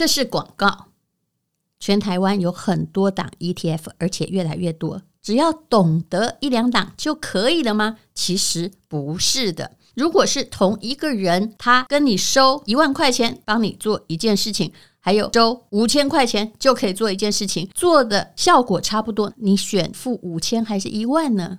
这是广告。全台湾有很多档 ETF，而且越来越多。只要懂得一两档就可以了吗？其实不是的。如果是同一个人，他跟你收一万块钱，帮你做一件事情。还有收五千块钱就可以做一件事情，做的效果差不多，你选付五千还是一万呢？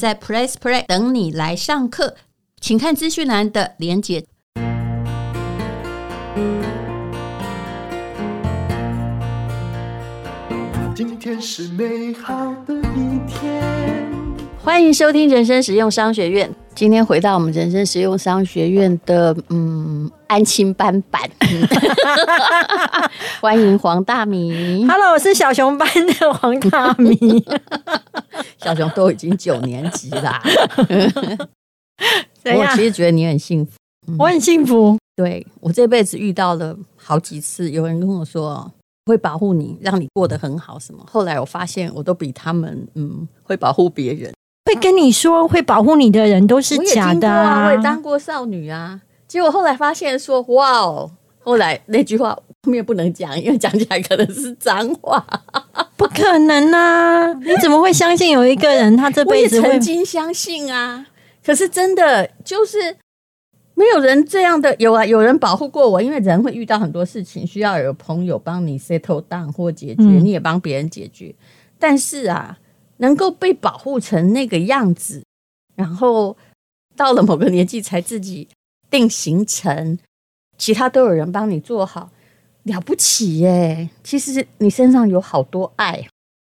在 Press Play 等你来上课，请看资讯栏的连接。今天是美好的一天。欢迎收听人生实用商学院。今天回到我们人生实用商学院的嗯安亲班版，欢迎黄大米。Hello，我是小熊班的黄大米。小熊都已经九年级啦。我其实觉得你很幸福，嗯、我很幸福。对，我这辈子遇到了好几次，有人跟我说。会保护你，让你过得很好。什么？后来我发现，我都比他们嗯会保护别人。会跟你说会保护你的人都是假的啊！我也当过少女啊。结果后来发现说，哇哦！后来那句话 后面不能讲，因为讲起来可能是脏话。不可能啊！你怎么会相信有一个人他这辈子会？曾经相信啊。可是真的就是。没有人这样的，有啊，有人保护过我，因为人会遇到很多事情，需要有朋友帮你 settle down 或解决，嗯、你也帮别人解决。但是啊，能够被保护成那个样子，然后到了某个年纪才自己定行程，其他都有人帮你做好，了不起耶！其实你身上有好多爱，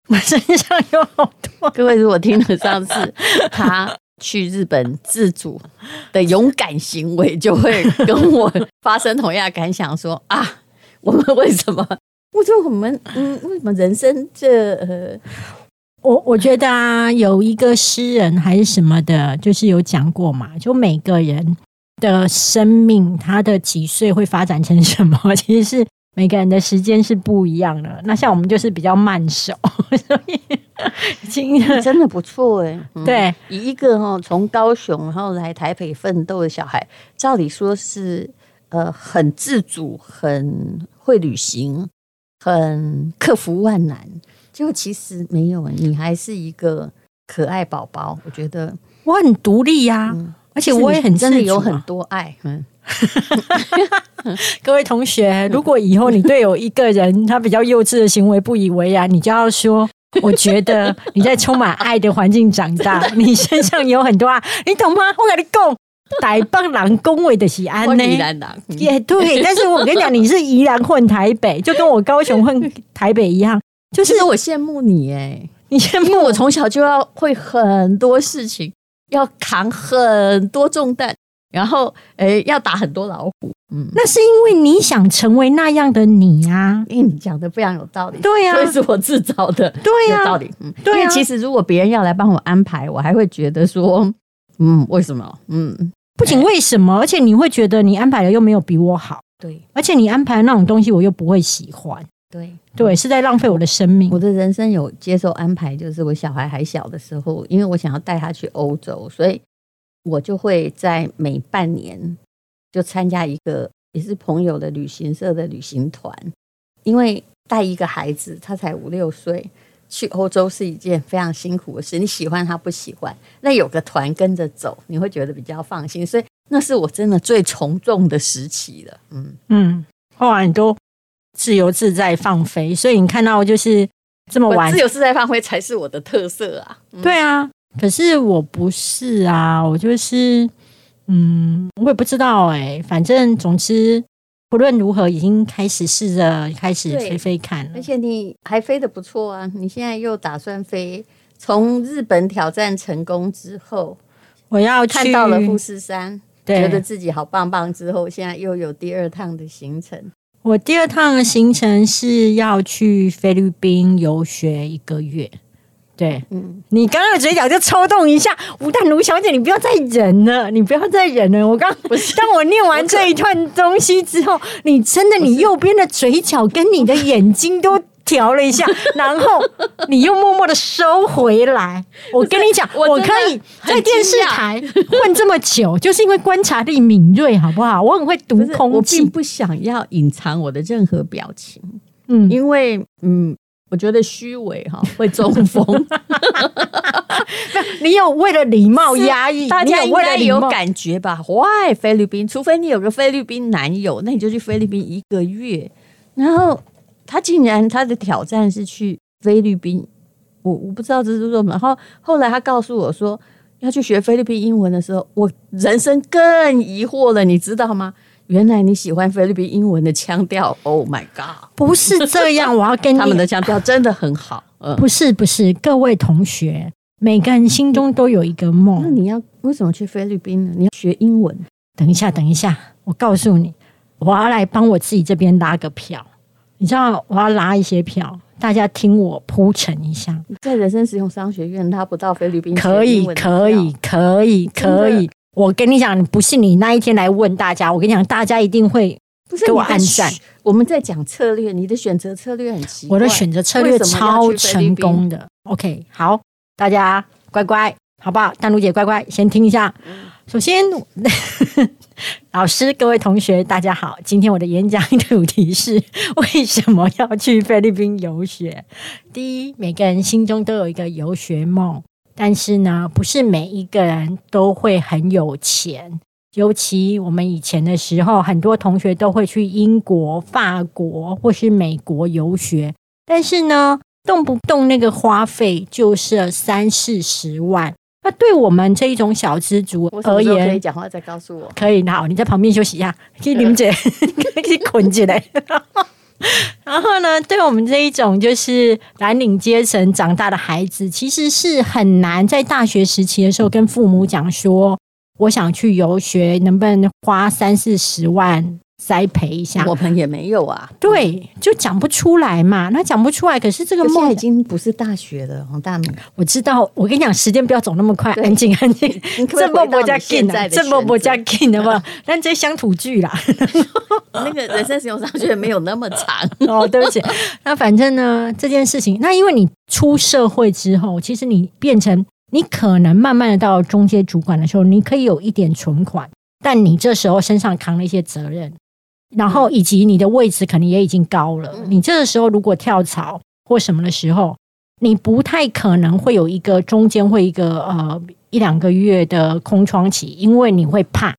我身上有好多。各位如果听了上次他。去日本自主的勇敢行为，就会跟我发生同样的感想说，说啊，我们为什么？我说我们嗯，为什么人生这……呃、我我觉得啊，有一个诗人还是什么的，就是有讲过嘛，就每个人的生命，他的几岁会发展成什么，其实是。每个人的时间是不一样的，那像我们就是比较慢手，所以今天真的不错哎。嗯、对，以一个哈从高雄然后来台北奋斗的小孩，照理说是呃很自主、很会旅行、很克服万难，就其实没有，你还是一个可爱宝宝。我觉得我很独立呀、啊，嗯、而且我也很真的有很多爱。嗯。各位同学，如果以后你对有一个人他比较幼稚的行为不以为然，你就要说：我觉得你在充满爱的环境长大，你身上有很多爱，你懂吗？我跟你讲，台北人恭维的是安呢，也对。但是我跟你讲，你是宜兰混台北，就跟我高雄混台北一样，就是我羡慕你哎，你羡慕我？从小就要会很多事情，要扛很多重担。然后，诶，要打很多老虎，嗯，那是因为你想成为那样的你啊。因为你讲的非常有道理，对呀、啊，所以是我自找的，对呀、啊，有道理，嗯，对、啊。因为其实如果别人要来帮我安排，我还会觉得说，嗯，为什么？嗯，不仅为什么，而且你会觉得你安排的又没有比我好，对，而且你安排的那种东西我又不会喜欢，对，对，是在浪费我的生命。我的人生有接受安排，就是我小孩还小的时候，因为我想要带他去欧洲，所以。我就会在每半年就参加一个也是朋友的旅行社的旅行团，因为带一个孩子，他才五六岁，去欧洲是一件非常辛苦的事。你喜欢他不喜欢，那有个团跟着走，你会觉得比较放心。所以那是我真的最 从众的时期了。嗯嗯，后来你都自由自在放飞，所以你看到就是这么玩，自由自在放飞才是我的特色啊。嗯、对啊。可是我不是啊，我就是，嗯，我也不知道哎、欸，反正总之，不论如何，已经开始试着开始飞飞看了。而且你还飞得不错啊！你现在又打算飞？从日本挑战成功之后，我要看到了富士山，觉得自己好棒棒。之后，现在又有第二趟的行程。我第二趟的行程是要去菲律宾游学一个月。对，嗯，你刚刚的嘴角就抽动一下，吴淡如小姐，你不要再忍了，你不要再忍了。我刚，当我念完这一段东西之后，你真的，你右边的嘴角跟你的眼睛都调了一下，然后你又默默的收回来。我跟你讲，我，我可以在电视台混这么久，就是因为观察力敏锐，好不好？我很会读空气，我并不想要隐藏我的任何表情，嗯，因为嗯。我觉得虚伪哈会中风，你有为了礼貌压抑，大家应该有感觉吧？Why 菲律宾？除非你有个菲律宾男友，那你就去菲律宾一个月。然后他竟然他的挑战是去菲律宾，我我不知道这是什么。然后后来他告诉我说要去学菲律宾英文的时候，我人生更疑惑了，你知道吗？原来你喜欢菲律宾英文的腔调？Oh my god！不是这样，我要跟你他们的腔调真的很好。嗯，不是不是，各位同学，每个人心中都有一个梦。那你要为什么去菲律宾呢？你要学英文？等一下，等一下，我告诉你，我要来帮我自己这边拉个票。你知道，我要拉一些票，大家听我铺陈一下。在人生实用商学院拉不到菲律宾，可以，可以，可以，可以。我跟你讲，不信你那一天来问大家，我跟你讲，大家一定会给我暗赞。我们在讲策略，你的选择策略很奇怪。我的选择策略超成功的。OK，好，大家乖乖，好不好？丹如姐乖乖，先听一下。首先，老师、各位同学，大家好。今天我的演讲主题是为什么要去菲律宾游学？第一，每个人心中都有一个游学梦。但是呢，不是每一个人都会很有钱。尤其我们以前的时候，很多同学都会去英国、法国或是美国游学。但是呢，动不动那个花费就是三四十万。那对我们这一种小资族而言，可以讲话再告诉我。可以，好，你在旁边休息一下，可以你们姐可以捆起来。然后呢，对我们这一种就是蓝领阶层长大的孩子，其实是很难在大学时期的时候跟父母讲说，我想去游学，能不能花三四十万？栽培一下，我们也没有啊。对，就讲不出来嘛。那讲不出来，可是这个梦已经不是大学了，黄大明。我知道，我跟你讲，时间不要走那么快，安静安静。这波不加紧啊，这波不加紧的嘛。但这乡土剧啦，那个人生使用上学没有那么长 哦。对不起，那反正呢，这件事情，那因为你出社会之后，其实你变成你可能慢慢的到中阶主管的时候，你可以有一点存款，但你这时候身上扛了一些责任。然后以及你的位置可能也已经高了，你这个时候如果跳槽或什么的时候，你不太可能会有一个中间会一个呃一两个月的空窗期，因为你会怕，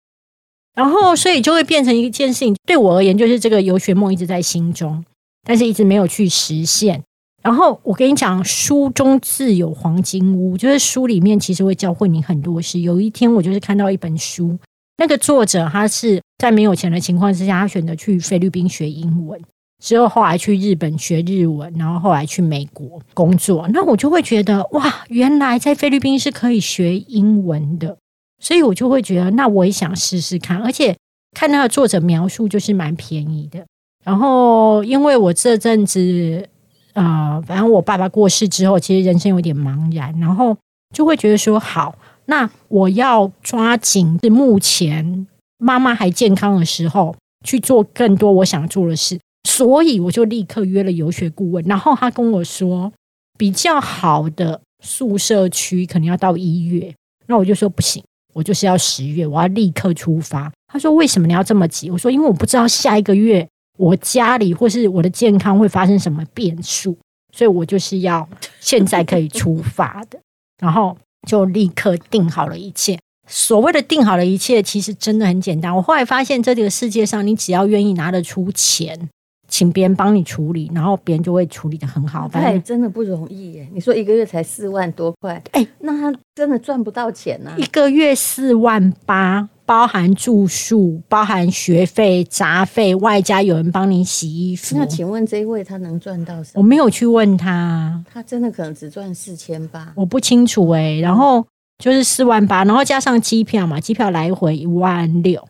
然后所以就会变成一件事情。对我而言，就是这个游学梦一直在心中，但是一直没有去实现。然后我跟你讲，书中自有黄金屋，就是书里面其实会教会你很多事。有一天我就是看到一本书。那个作者他是在没有钱的情况之下，他选择去菲律宾学英文，之后后来去日本学日文，然后后来去美国工作。那我就会觉得哇，原来在菲律宾是可以学英文的，所以我就会觉得那我也想试试看。而且看那个作者描述就是蛮便宜的。然后因为我这阵子啊、反正我爸爸过世之后，其实人生有点茫然，然后就会觉得说好。那我要抓紧是目前妈妈还健康的时候去做更多我想做的事，所以我就立刻约了游学顾问。然后他跟我说，比较好的宿舍区可能要到一月，那我就说不行，我就是要十月，我要立刻出发。他说为什么你要这么急？我说因为我不知道下一个月我家里或是我的健康会发生什么变数，所以我就是要现在可以出发的。然后。就立刻定好了一切。所谓的定好了一切，其实真的很简单。我后来发现，在这个世界上，你只要愿意拿得出钱，请别人帮你处理，然后别人就会处理得很好。反正真的不容易耶！你说一个月才四万多块，哎，那他真的赚不到钱呐。一个月四万八。包含住宿，包含学费、杂费，外加有人帮你洗衣服。那请问这一位他能赚到什么？我没有去问他，他真的可能只赚四千八，我不清楚哎、欸。然后就是四万八，然后加上机票嘛，机票来回一万六，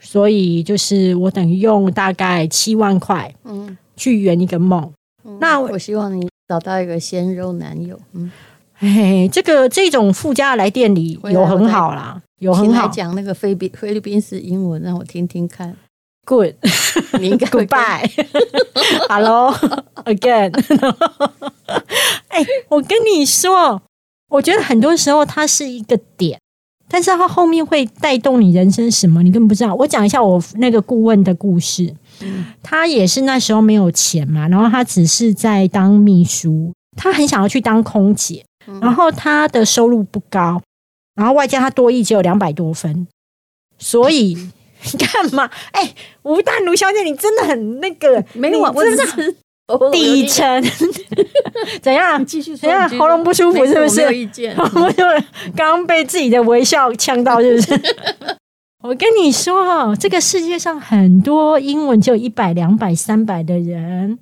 所以就是我等于用大概七万块，嗯，去圆一个梦。嗯、那我，我希望你找到一个鲜肉男友，嗯，嘿嘿，这个这种附加来店里有很好啦，有很好讲那个菲比菲律宾式英文，让我听听看。Good，你应该 Goodbye，Hello，Again。哎，我跟你说，我觉得很多时候它是一个点。但是他后面会带动你人生什么？你根本不知道。我讲一下我那个顾问的故事。嗯，他也是那时候没有钱嘛，然后他只是在当秘书，他很想要去当空姐，然后他的收入不高，然后外加他多益只有两百多分，所以 你干嘛？哎，吴淡如小姐，你真的很那个，没有，我真的。底层 怎样？继续说。怎样？喉咙不舒服是不是？没有意见。我就刚刚被自己的微笑呛到，是不是？我跟你说，这个世界上很多英文就一百、两百、三百的人，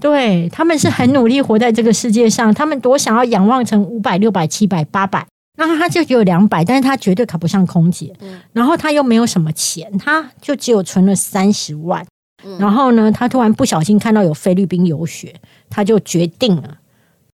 对，他们是很努力活在这个世界上，他们多想要仰望成五百、六百、七百、八百，然后他就只有两百，但是他绝对考不上空姐。然后他又没有什么钱，他就只有存了三十万。然后呢，他突然不小心看到有菲律宾游学，他就决定了，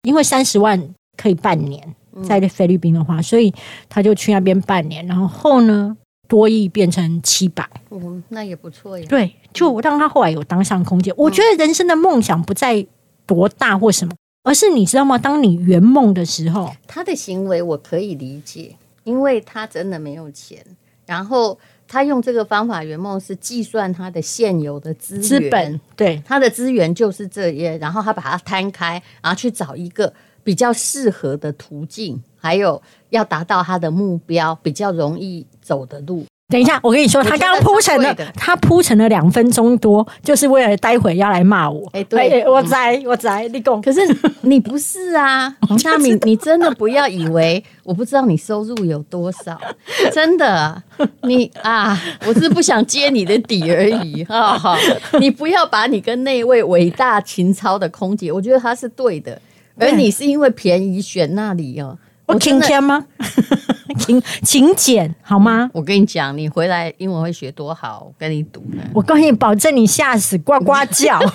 因为三十万可以半年在菲律宾的话，所以他就去那边半年。然后后呢，多亿变成七百，嗯，那也不错呀。对，就让他后来有当上空姐。我觉得人生的梦想不在多大或什么，而是你知道吗？当你圆梦的时候，他的行为我可以理解，因为他真的没有钱，然后。他用这个方法圆梦是计算他的现有的资源，资本，对，他的资源就是这些，然后他把它摊开，然后去找一个比较适合的途径，还有要达到他的目标比较容易走的路。等一下，我跟你说，他刚刚铺成了，他铺成了两分钟多，就是为了待会要来骂我。哎，对，我在，我在，立功。可是你不是啊，黄大米，你真的不要以为我不知道你收入有多少，真的，你啊，我是不想揭你的底而已 哈。你不要把你跟那位伟大情操的空姐，我觉得她是对的，而你是因为便宜选那里哦。我请假吗？请请减好吗？我跟你讲，你回来英文会学多好，我跟你赌呢。我告诉你，保证你吓死，呱呱叫。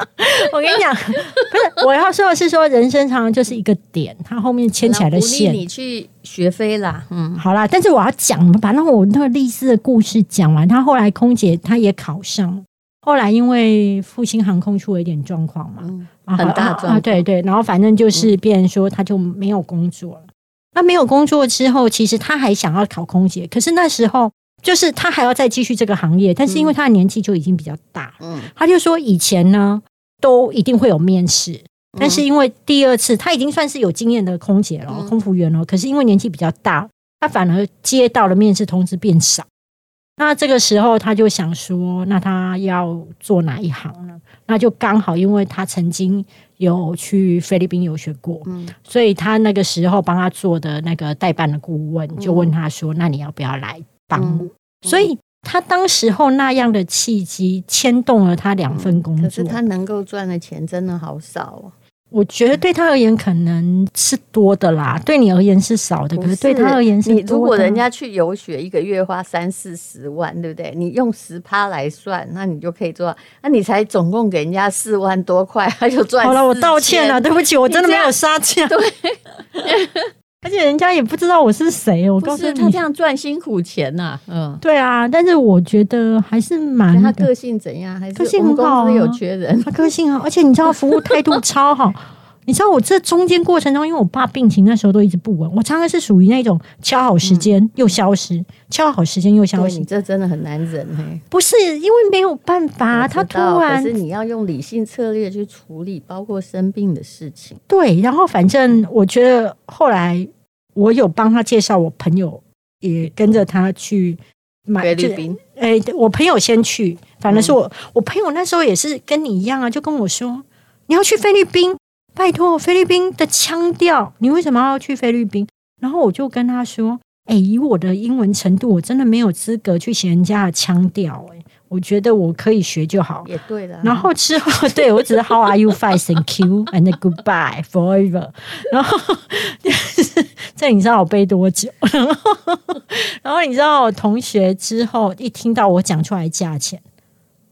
我跟你讲，不是我要说的是说，人生常常就是一个点，它后面牵起来的线。你去学飞啦，嗯，好啦。但是我要讲，把那我那个历史的故事讲完。他后来空姐，她也考上。后来因为复兴航空出了一点状况嘛。嗯很大状况，啊，对对，然后反正就是变成说他就没有工作了。那没有工作之后，其实他还想要考空姐，可是那时候就是他还要再继续这个行业，但是因为他的年纪就已经比较大，嗯，他就说以前呢都一定会有面试，但是因为第二次他已经算是有经验的空姐了，空服员了，可是因为年纪比较大，他反而接到了面试通知变少。那这个时候他就想说，那他要做哪一行呢？那就刚好，因为他曾经有去菲律宾游学过，嗯，所以他那个时候帮他做的那个代办的顾问就问他说：“嗯、那你要不要来帮我？”嗯嗯、所以他当时候那样的契机牵动了他两份工作，可是他能够赚的钱真的好少哦。我觉得对他而言可能是多的啦，对你而言是少的，可是对他而言是多的。你如果人家去游学一个月花三四十万，对不对？你用十趴来算，那你就可以做。那你才总共给人家四万多块，他就赚。好了，我道歉了，对不起，我真的没有杀价。对。而且人家也不知道我是谁，我告诉你，他这样赚辛苦钱呐、啊。嗯，对啊，但是我觉得还是蛮。他个性怎样？还是个性很好，有缺人。他个性好，而且你知道服务态度超好。你知道我这中间过程中，因为我爸病情那时候都一直不稳，我常常是属于那种敲好时间又消失，嗯、敲好时间又消失。你这真的很难忍嘿。不是因为没有办法，他突然。可是你要用理性策略去处理，包括生病的事情。对，然后反正我觉得后来我有帮他介绍我朋友，也跟着他去买菲律宾。哎，我朋友先去，反正是我，嗯、我朋友那时候也是跟你一样啊，就跟我说你要去菲律宾。拜托，菲律宾的腔调，你为什么要去菲律宾？然后我就跟他说：“哎，以我的英文程度，我真的没有资格去学人家的腔调。哎，我觉得我可以学就好。也对的。然后之后，对我只是 How are you? Fine, thank you, and goodbye forever。然后这你知道我背多久？然后，然后你知道我同学之后一听到我讲出来价钱，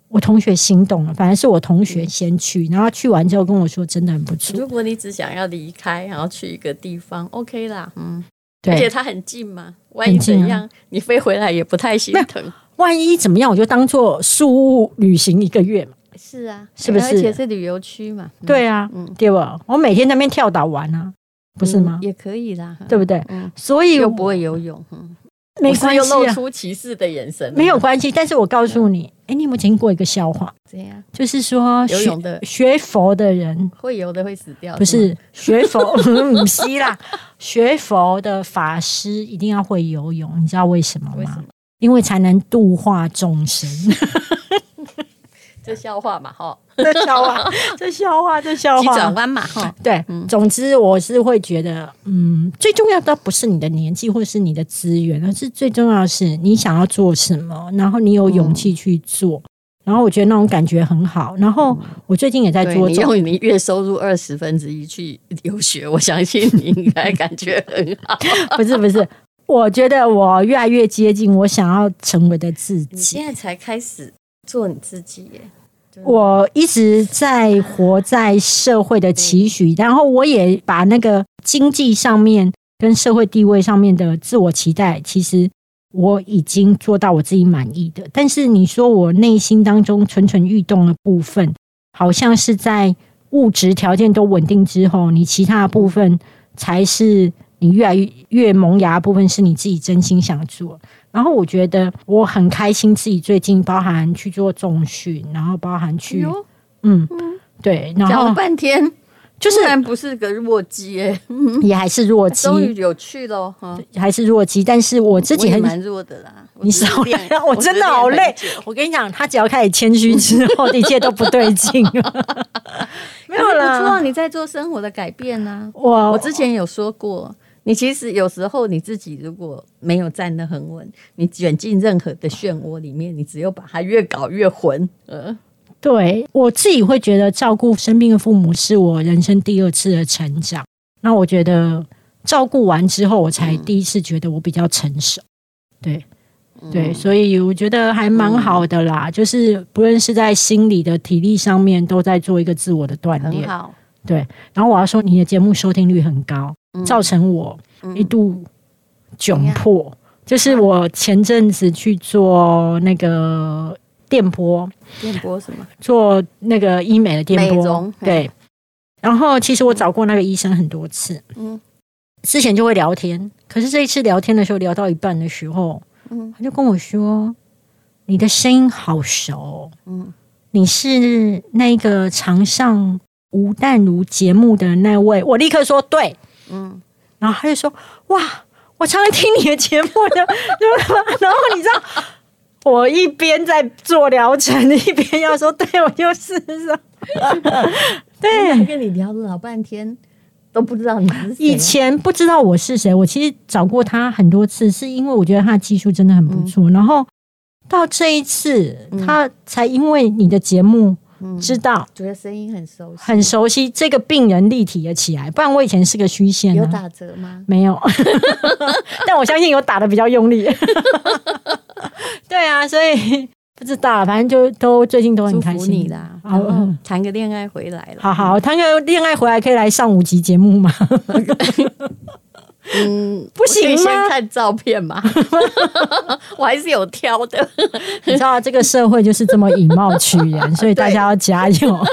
我同学心动了。反正是我同学先去，然后去完之后跟我说真的很不错。如果你只想要离开，然后去一个地方，OK 啦，嗯，对，而且它很近嘛，万一怎样，啊、你飞回来也不太心疼。万一怎么样，我就当做宿务旅行一个月嘛。是啊，是不是？而且是旅游区嘛。嗯、对啊，嗯，对吧？我每天在那边跳岛玩啊，不是吗？嗯、也可以啦，对不对？嗯，所以又不会游泳，嗯，没关系、啊。又露出歧视的眼神，没有关系。但是我告诉你，哎、嗯，你有没有听过一个笑话？怎样，就是说游泳的学佛的人会游的会死掉，不是学佛 不是啦，学佛的法师一定要会游泳，你知道为什么吗？因为才能度化众生，这笑话嘛，哈，这笑话，这笑话，这笑话，急转弯嘛，哈，对，嗯、总之我是会觉得，嗯，最重要的不是你的年纪或是你的资源，而是最重要的是你想要做什么，然后你有勇气去做，嗯、然后我觉得那种感觉很好。然后我最近也在做，你用你月收入二十分之一去留学，我相信你应该感觉很好。不是，不是。我觉得我越来越接近我想要成为的自己。你现在才开始做你自己！我一直在活在社会的期许，然后我也把那个经济上面跟社会地位上面的自我期待，其实我已经做到我自己满意的。但是你说我内心当中蠢蠢欲动的部分，好像是在物质条件都稳定之后，你其他部分才是。你越来越越萌芽的部分是你自己真心想做，然后我觉得我很开心，自己最近包含去做重训，然后包含去，哎、嗯，对，然后半天，就是然不是个弱鸡哎，也还是弱鸡，终于有趣了哈，还是弱鸡，但是我自己很蛮弱的啦，你少来，我真的好累，我，我跟你讲，他只要开始谦虚之后，一切都不对劲。没有啦，不错，你在做生活的改变呢、啊，我我之前有说过。你其实有时候你自己如果没有站得很稳，你卷进任何的漩涡里面，你只有把它越搞越浑。呃，对，我自己会觉得照顾生病的父母是我人生第二次的成长。那我觉得照顾完之后，我才第一次觉得我比较成熟。对，对，所以我觉得还蛮好的啦。就是不论是在心理的、体力上面，都在做一个自我的锻炼。很好。对，然后我要说，你的节目收听率很高。造成我一度窘迫，就是我前阵子去做那个电波，电波什么？做那个医美的电波，对。然后其实我找过那个医生很多次，嗯，之前就会聊天，可是这一次聊天的时候，聊到一半的时候，嗯，他就跟我说：“你的声音好熟，嗯，你是那个常上吴淡如节目的那位。”我立刻说：“对。”嗯，然后他就说：“哇，我常常听你的节目的，然后你知道，我一边在做疗程，一边要说，对我就是说，对，跟你聊了老半天都不知道你是谁。以前不知道我是谁，我其实找过他很多次，是因为我觉得他的技术真的很不错。嗯、然后到这一次，他才因为你的节目。”知道，觉得声音很熟悉，很熟悉。这个病人立体了起来，不然我以前是个虚线。有打折吗？没有，但我相信有打的比较用力。对啊，所以不知道，反正就都最近都很开心你啦。好，谈个恋爱回来了。好好谈个恋爱回来，可以来上五集节目吗？嗯，不行吗？先看照片嘛，我还是有挑的。你知道这个社会就是这么以貌取人，所以大家要加油。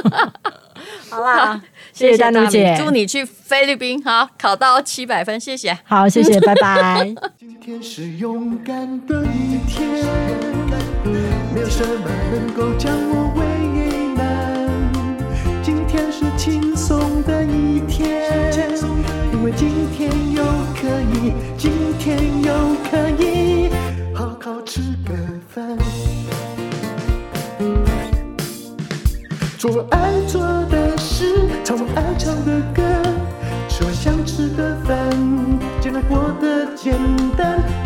好啦，谢谢丹如姐，祝你去菲律宾好，考到七百分，谢谢。好，谢谢，拜拜。今天是勇敢的一天，没有什么能够将我为难。今天是轻